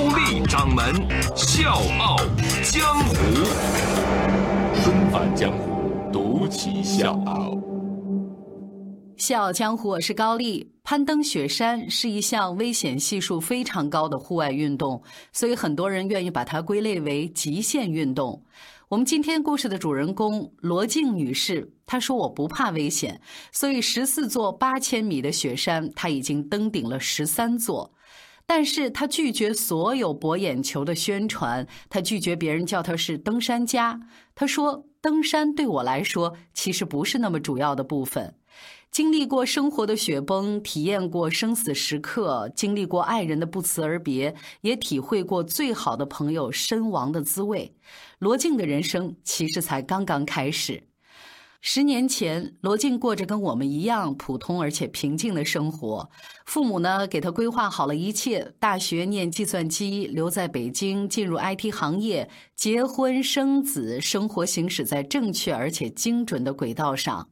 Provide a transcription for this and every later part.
高丽掌门笑傲江湖，重返江湖，独骑笑傲。笑傲江湖，我是高丽。攀登雪山是一项危险系数非常高的户外运动，所以很多人愿意把它归类为极限运动。我们今天故事的主人公罗静女士，她说：“我不怕危险，所以十四座八千米的雪山，她已经登顶了十三座。但是他拒绝所有博眼球的宣传，他拒绝别人叫他是登山家。他说：登山对我来说，其实不是那么主要的部分。”经历过生活的雪崩，体验过生死时刻，经历过爱人的不辞而别，也体会过最好的朋友身亡的滋味。罗静的人生其实才刚刚开始。十年前，罗静过着跟我们一样普通而且平静的生活。父母呢，给他规划好了一切：大学念计算机，留在北京，进入 IT 行业，结婚生子，生活行驶在正确而且精准的轨道上。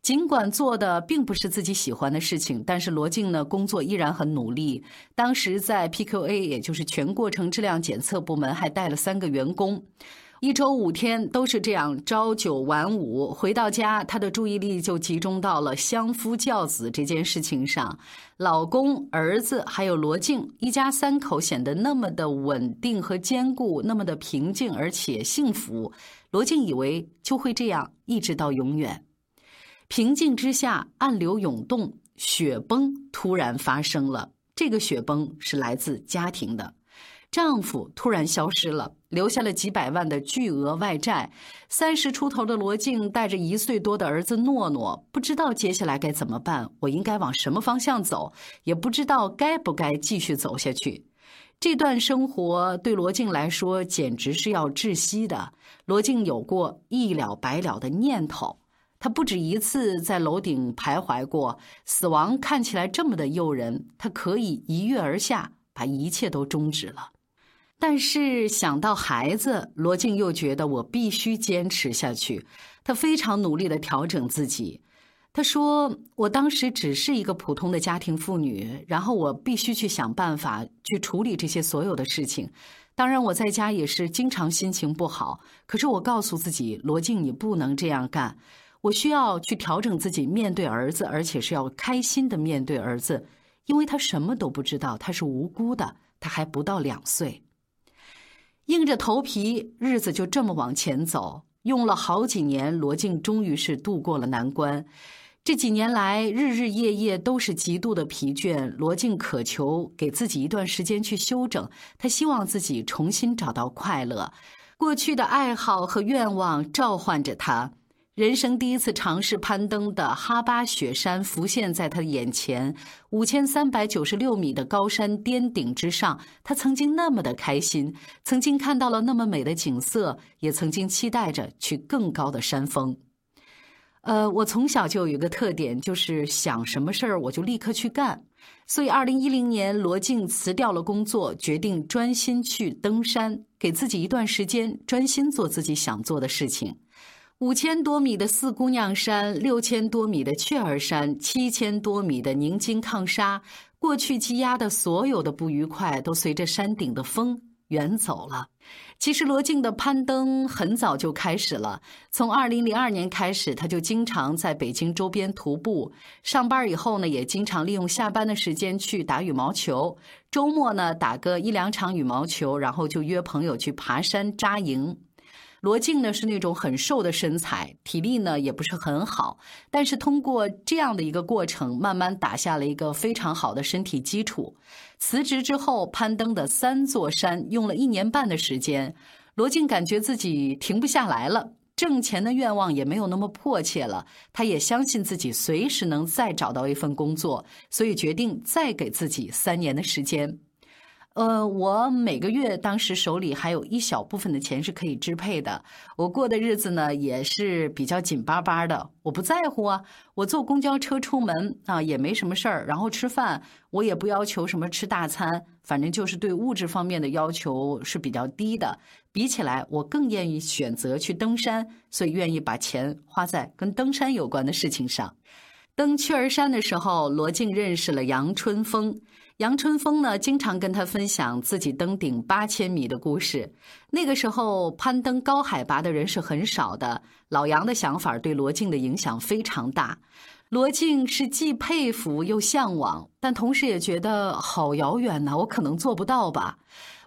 尽管做的并不是自己喜欢的事情，但是罗静呢，工作依然很努力。当时在 PQA，也就是全过程质量检测部门，还带了三个员工，一周五天都是这样朝九晚五。回到家，她的注意力就集中到了相夫教子这件事情上。老公、儿子还有罗静，一家三口显得那么的稳定和坚固，那么的平静而且幸福。罗静以为就会这样一直到永远。平静之下，暗流涌动，雪崩突然发生了。这个雪崩是来自家庭的，丈夫突然消失了，留下了几百万的巨额外债。三十出头的罗静带着一岁多的儿子诺诺，不知道接下来该怎么办，我应该往什么方向走，也不知道该不该继续走下去。这段生活对罗静来说简直是要窒息的。罗静有过一了百了的念头。他不止一次在楼顶徘徊过，死亡看起来这么的诱人，他可以一跃而下，把一切都终止了。但是想到孩子，罗静又觉得我必须坚持下去。她非常努力的调整自己。她说：“我当时只是一个普通的家庭妇女，然后我必须去想办法去处理这些所有的事情。当然，我在家也是经常心情不好。可是我告诉自己，罗静，你不能这样干。”我需要去调整自己，面对儿子，而且是要开心的面对儿子，因为他什么都不知道，他是无辜的，他还不到两岁。硬着头皮，日子就这么往前走，用了好几年，罗静终于是度过了难关。这几年来，日日夜夜都是极度的疲倦，罗静渴求给自己一段时间去休整，他希望自己重新找到快乐，过去的爱好和愿望召唤着他。人生第一次尝试攀登的哈巴雪山浮现在他的眼前，五千三百九十六米的高山巅顶之上，他曾经那么的开心，曾经看到了那么美的景色，也曾经期待着去更高的山峰。呃，我从小就有一个特点，就是想什么事儿我就立刻去干，所以二零一零年，罗静辞掉了工作，决定专心去登山，给自己一段时间，专心做自己想做的事情。五千多米的四姑娘山，六千多米的雀儿山，七千多米的宁津抗沙，过去积压的所有的不愉快，都随着山顶的风远走了。其实罗静的攀登很早就开始了，从二零零二年开始，他就经常在北京周边徒步。上班以后呢，也经常利用下班的时间去打羽毛球。周末呢，打个一两场羽毛球，然后就约朋友去爬山扎营。罗静呢是那种很瘦的身材，体力呢也不是很好，但是通过这样的一个过程，慢慢打下了一个非常好的身体基础。辞职之后，攀登的三座山用了一年半的时间，罗静感觉自己停不下来了，挣钱的愿望也没有那么迫切了。他也相信自己随时能再找到一份工作，所以决定再给自己三年的时间。呃，我每个月当时手里还有一小部分的钱是可以支配的，我过的日子呢也是比较紧巴巴的。我不在乎啊，我坐公交车出门啊也没什么事儿，然后吃饭我也不要求什么吃大餐，反正就是对物质方面的要求是比较低的。比起来，我更愿意选择去登山，所以愿意把钱花在跟登山有关的事情上。登雀儿山的时候，罗静认识了杨春风。杨春风呢，经常跟他分享自己登顶八千米的故事。那个时候，攀登高海拔的人是很少的。老杨的想法对罗静的影响非常大。罗静是既佩服又向往，但同时也觉得好遥远呐，我可能做不到吧。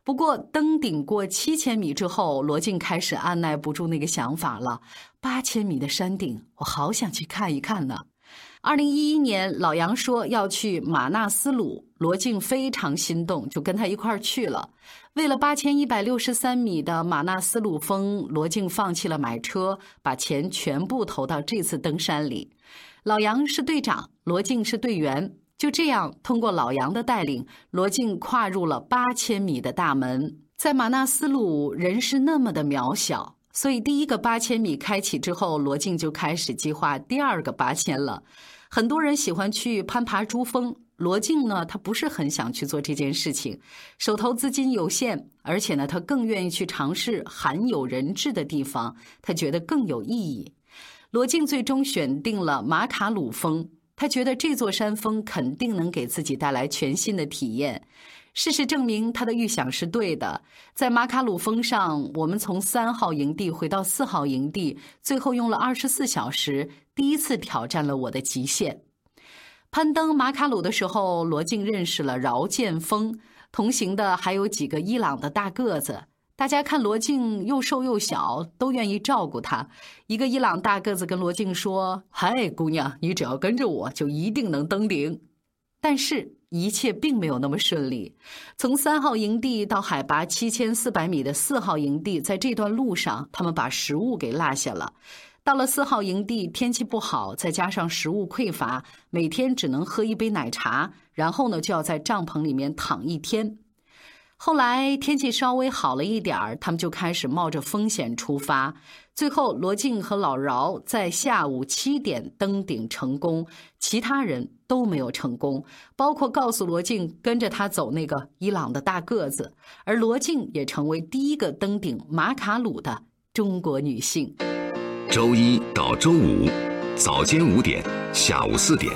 不过，登顶过七千米之后，罗静开始按耐不住那个想法了。八千米的山顶，我好想去看一看呢。二零一一年，老杨说要去马纳斯鲁，罗静非常心动，就跟他一块儿去了。为了八千一百六十三米的马纳斯鲁峰，罗静放弃了买车，把钱全部投到这次登山里。老杨是队长，罗静是队员。就这样，通过老杨的带领，罗静跨入了八千米的大门。在马纳斯鲁，人是那么的渺小。所以，第一个八千米开启之后，罗静就开始计划第二个八千了。很多人喜欢去攀爬珠峰，罗静呢，他不是很想去做这件事情，手头资金有限，而且呢，他更愿意去尝试罕有人质的地方，他觉得更有意义。罗静最终选定了马卡鲁峰，他觉得这座山峰肯定能给自己带来全新的体验。事实证明，他的预想是对的。在马卡鲁峰上，我们从三号营地回到四号营地，最后用了二十四小时，第一次挑战了我的极限。攀登马卡鲁的时候，罗静认识了饶建峰，同行的还有几个伊朗的大个子。大家看罗静又瘦又小，都愿意照顾他。一个伊朗大个子跟罗静说：“嗨，姑娘，你只要跟着我，就一定能登顶。”但是。一切并没有那么顺利。从三号营地到海拔七千四百米的四号营地，在这段路上，他们把食物给落下了。到了四号营地，天气不好，再加上食物匮乏，每天只能喝一杯奶茶，然后呢，就要在帐篷里面躺一天。后来天气稍微好了一点儿，他们就开始冒着风险出发。最后，罗静和老饶在下午七点登顶成功，其他人都没有成功，包括告诉罗静跟着他走那个伊朗的大个子。而罗静也成为第一个登顶马卡鲁的中国女性。周一到周五早间五点，下午四点，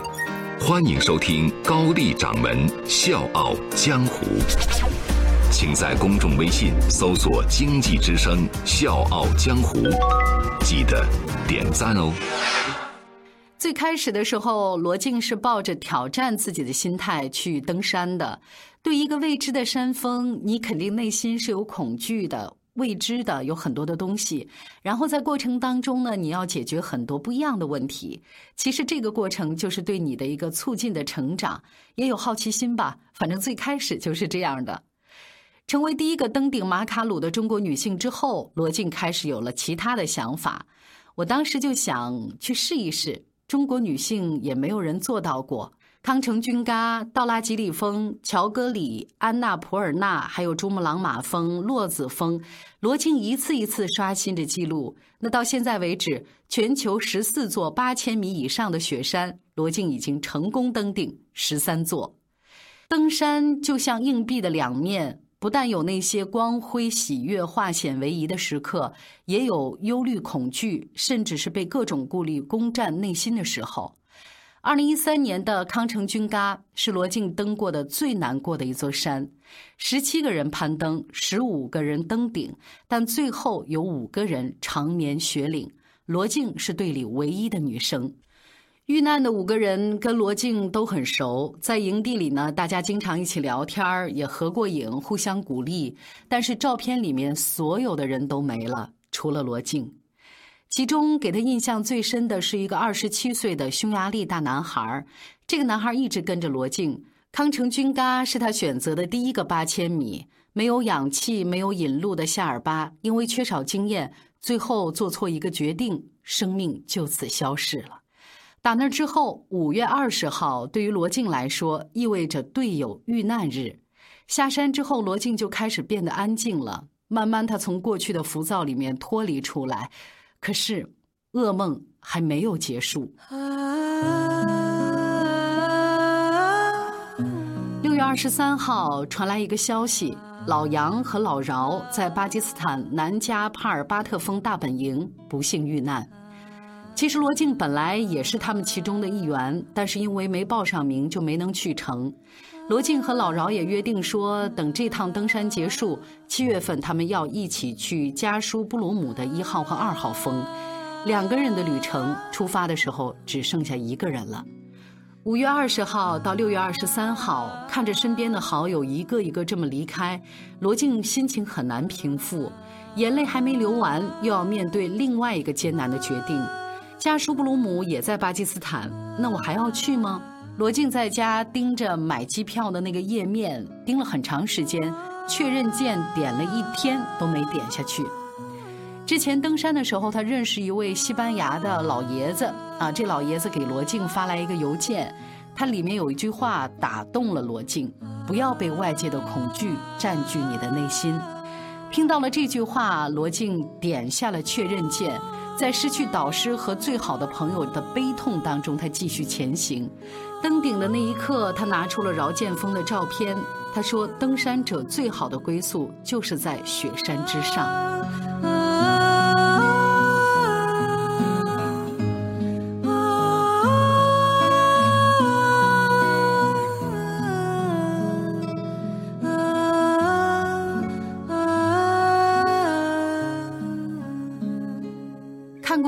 欢迎收听高丽掌门笑傲江湖。请在公众微信搜索“经济之声笑傲江湖”，记得点赞哦。最开始的时候，罗静是抱着挑战自己的心态去登山的。对一个未知的山峰，你肯定内心是有恐惧的，未知的有很多的东西。然后在过程当中呢，你要解决很多不一样的问题。其实这个过程就是对你的一个促进的成长，也有好奇心吧。反正最开始就是这样的。成为第一个登顶马卡鲁的中国女性之后，罗静开始有了其他的想法。我当时就想去试一试，中国女性也没有人做到过。康城君嘎、道拉吉里峰、乔戈里、安娜普尔纳，还有珠穆朗玛峰、洛子峰，罗静一次一次刷新着记录。那到现在为止，全球十四座八千米以上的雪山，罗静已经成功登顶十三座。登山就像硬币的两面。不但有那些光辉、喜悦、化险为夷的时刻，也有忧虑、恐惧，甚至是被各种顾虑攻占内心的时候。二零一三年的康城军嘎是罗静登过的最难过的一座山，十七个人攀登，十五个人登顶，但最后有五个人长眠雪岭。罗静是队里唯一的女生。遇难的五个人跟罗静都很熟，在营地里呢，大家经常一起聊天也合过影，互相鼓励。但是照片里面所有的人都没了，除了罗静。其中给他印象最深的是一个二十七岁的匈牙利大男孩，这个男孩一直跟着罗静。康城军嘎是他选择的第一个八千米，没有氧气、没有引路的夏尔巴，因为缺少经验，最后做错一个决定，生命就此消逝了。打那之后，五月二十号对于罗静来说意味着队友遇难日。下山之后，罗静就开始变得安静了。慢慢，他从过去的浮躁里面脱离出来。可是，噩梦还没有结束。六月二十三号传来一个消息：老杨和老饶在巴基斯坦南迦帕尔巴特峰大本营不幸遇难。其实罗静本来也是他们其中的一员，但是因为没报上名，就没能去成。罗静和老饶也约定说，等这趟登山结束，七月份他们要一起去加舒布鲁姆的一号和二号峰。两个人的旅程出发的时候只剩下一个人了。五月二十号到六月二十三号，看着身边的好友一个一个这么离开，罗静心情很难平复，眼泪还没流完，又要面对另外一个艰难的决定。加舒布鲁姆也在巴基斯坦，那我还要去吗？罗静在家盯着买机票的那个页面，盯了很长时间，确认键点了一天都没点下去。之前登山的时候，他认识一位西班牙的老爷子啊，这老爷子给罗静发来一个邮件，它里面有一句话打动了罗静：不要被外界的恐惧占据你的内心。听到了这句话，罗静点下了确认键。在失去导师和最好的朋友的悲痛当中，他继续前行。登顶的那一刻，他拿出了饶剑锋的照片。他说：“登山者最好的归宿，就是在雪山之上。”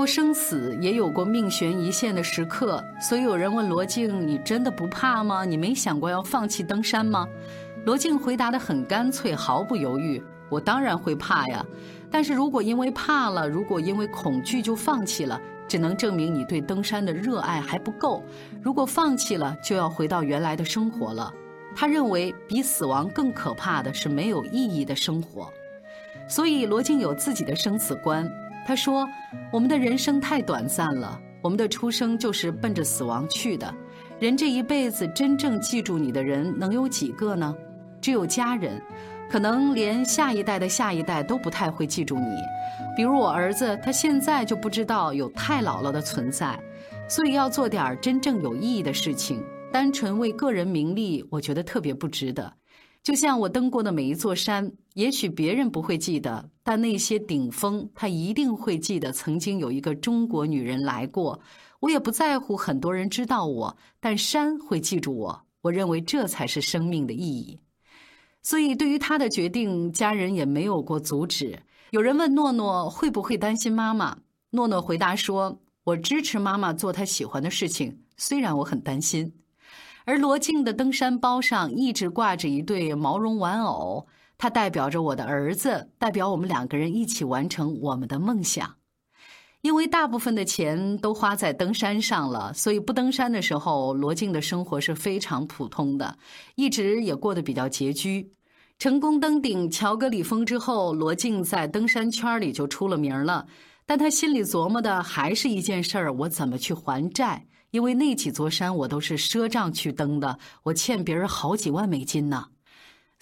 生死也有过命悬一线的时刻，所以有人问罗静：“你真的不怕吗？你没想过要放弃登山吗？”罗静回答得很干脆，毫不犹豫：“我当然会怕呀，但是如果因为怕了，如果因为恐惧就放弃了，只能证明你对登山的热爱还不够。如果放弃了，就要回到原来的生活了。”他认为比死亡更可怕的是没有意义的生活，所以罗静有自己的生死观。他说：“我们的人生太短暂了，我们的出生就是奔着死亡去的。人这一辈子真正记住你的人能有几个呢？只有家人，可能连下一代的下一代都不太会记住你。比如我儿子，他现在就不知道有太姥姥的存在。所以要做点真正有意义的事情，单纯为个人名利，我觉得特别不值得。”就像我登过的每一座山，也许别人不会记得，但那些顶峰，他一定会记得。曾经有一个中国女人来过，我也不在乎很多人知道我，但山会记住我。我认为这才是生命的意义。所以，对于他的决定，家人也没有过阻止。有人问诺诺会不会担心妈妈，诺诺回答说：“我支持妈妈做她喜欢的事情，虽然我很担心。”而罗静的登山包上一直挂着一对毛绒玩偶，它代表着我的儿子，代表我们两个人一起完成我们的梦想。因为大部分的钱都花在登山上了，所以不登山的时候，罗静的生活是非常普通的，一直也过得比较拮据。成功登顶乔戈里峰之后，罗静在登山圈里就出了名了，但他心里琢磨的还是一件事儿：我怎么去还债？因为那几座山我都是赊账去登的，我欠别人好几万美金呢，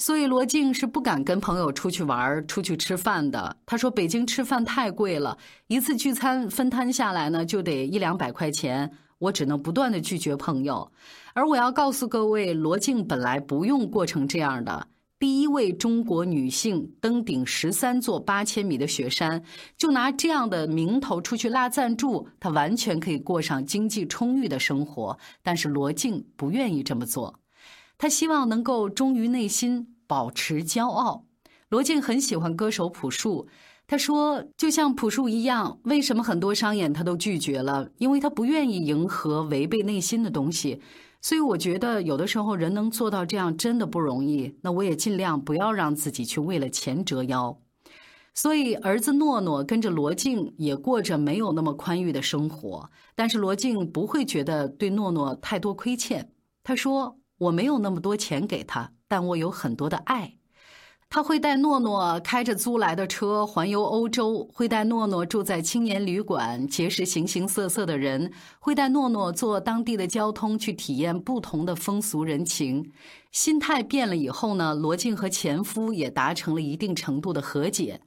所以罗静是不敢跟朋友出去玩、出去吃饭的。他说北京吃饭太贵了，一次聚餐分摊下来呢就得一两百块钱，我只能不断的拒绝朋友。而我要告诉各位，罗静本来不用过成这样的。第一位中国女性登顶十三座八千米的雪山，就拿这样的名头出去拉赞助，她完全可以过上经济充裕的生活。但是罗静不愿意这么做，她希望能够忠于内心，保持骄傲。罗静很喜欢歌手朴树，他说：“就像朴树一样，为什么很多商演他都拒绝了？因为他不愿意迎合违背内心的东西。”所以我觉得有的时候人能做到这样真的不容易。那我也尽量不要让自己去为了钱折腰。所以儿子诺诺跟着罗静也过着没有那么宽裕的生活，但是罗静不会觉得对诺诺太多亏欠。他说：“我没有那么多钱给他，但我有很多的爱。”他会带诺诺开着租来的车环游欧洲，会带诺诺住在青年旅馆，结识形形色色的人，会带诺诺坐当地的交通去体验不同的风俗人情。心态变了以后呢，罗静和前夫也达成了一定程度的和解。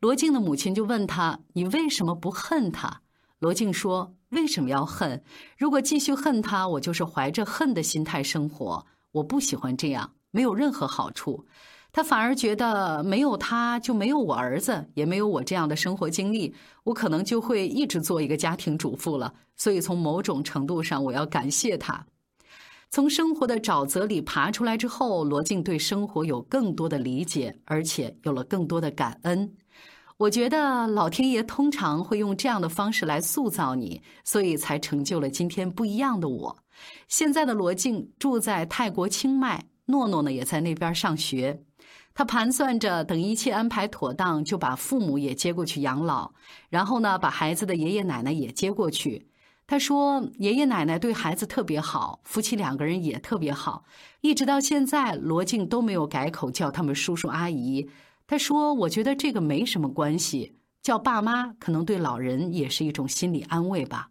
罗静的母亲就问他：“你为什么不恨他？”罗静说：“为什么要恨？如果继续恨他，我就是怀着恨的心态生活。我不喜欢这样，没有任何好处。”他反而觉得没有他就没有我儿子，也没有我这样的生活经历，我可能就会一直做一个家庭主妇了。所以从某种程度上，我要感谢他。从生活的沼泽里爬出来之后，罗静对生活有更多的理解，而且有了更多的感恩。我觉得老天爷通常会用这样的方式来塑造你，所以才成就了今天不一样的我。现在的罗静住在泰国清迈，诺诺呢也在那边上学。他盘算着，等一切安排妥当，就把父母也接过去养老，然后呢，把孩子的爷爷奶奶也接过去。他说，爷爷奶奶对孩子特别好，夫妻两个人也特别好，一直到现在，罗静都没有改口叫他们叔叔阿姨。他说，我觉得这个没什么关系，叫爸妈可能对老人也是一种心理安慰吧。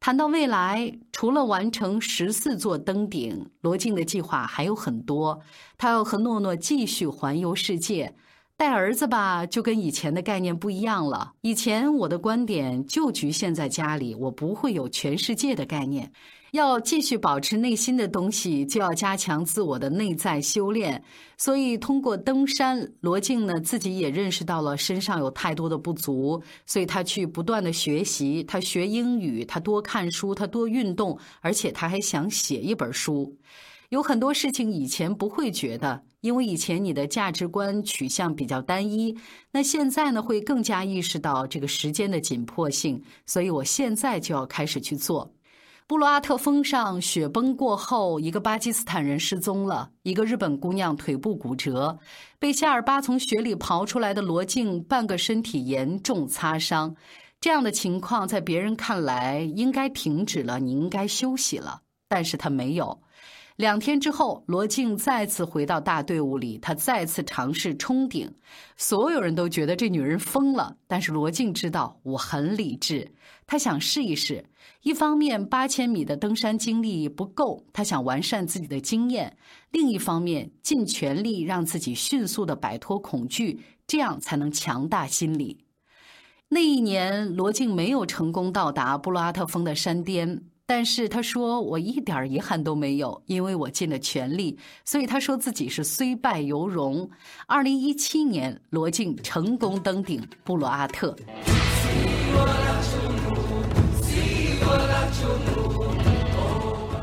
谈到未来，除了完成十四座登顶，罗静的计划还有很多。他要和诺诺继续环游世界。带儿子吧，就跟以前的概念不一样了。以前我的观点就局限在家里，我不会有全世界的概念。要继续保持内心的东西，就要加强自我的内在修炼。所以，通过登山，罗静呢自己也认识到了身上有太多的不足，所以他去不断的学习，他学英语，他多看书，他多运动，而且他还想写一本书。有很多事情以前不会觉得。因为以前你的价值观取向比较单一，那现在呢会更加意识到这个时间的紧迫性，所以我现在就要开始去做。布罗阿特峰上雪崩过后，一个巴基斯坦人失踪了，一个日本姑娘腿部骨折，被夏尔巴从雪里刨出来的罗静半个身体严重擦伤，这样的情况在别人看来应该停止了，你应该休息了，但是他没有。两天之后，罗静再次回到大队伍里，她再次尝试冲顶。所有人都觉得这女人疯了，但是罗静知道我很理智。她想试一试，一方面八千米的登山经历不够，她想完善自己的经验；另一方面，尽全力让自己迅速的摆脱恐惧，这样才能强大心理。那一年，罗静没有成功到达布洛阿特峰的山巅。但是他说我一点遗憾都没有，因为我尽了全力，所以他说自己是虽败犹荣。二零一七年，罗静成功登顶布罗阿特。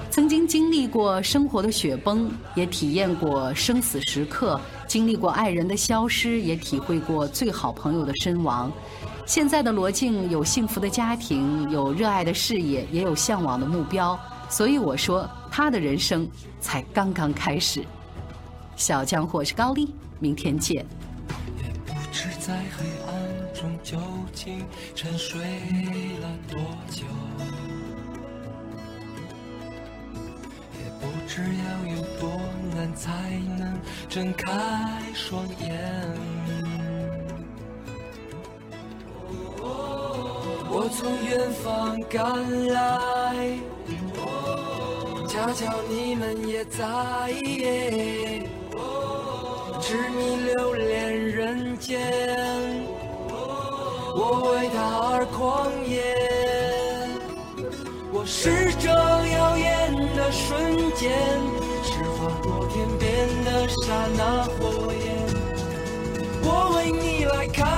曾经经历过生活的雪崩，也体验过生死时刻，经历过爱人的消失，也体会过最好朋友的身亡。现在的罗静有幸福的家庭，有热爱的事业，也有向往的目标，所以我说她的人生才刚刚开始。小江或是高丽，明天见。也不知在黑暗中究竟沉睡了多久，也不知要有多难才能睁开双眼。从远方赶来，恰巧你们也在，痴迷留恋人间，我为他而狂野。我是这耀眼的瞬间，是划过天边的刹那火焰，我为你来看。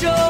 是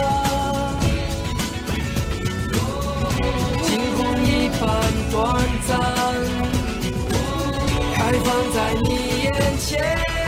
烦短暂开放在你眼前。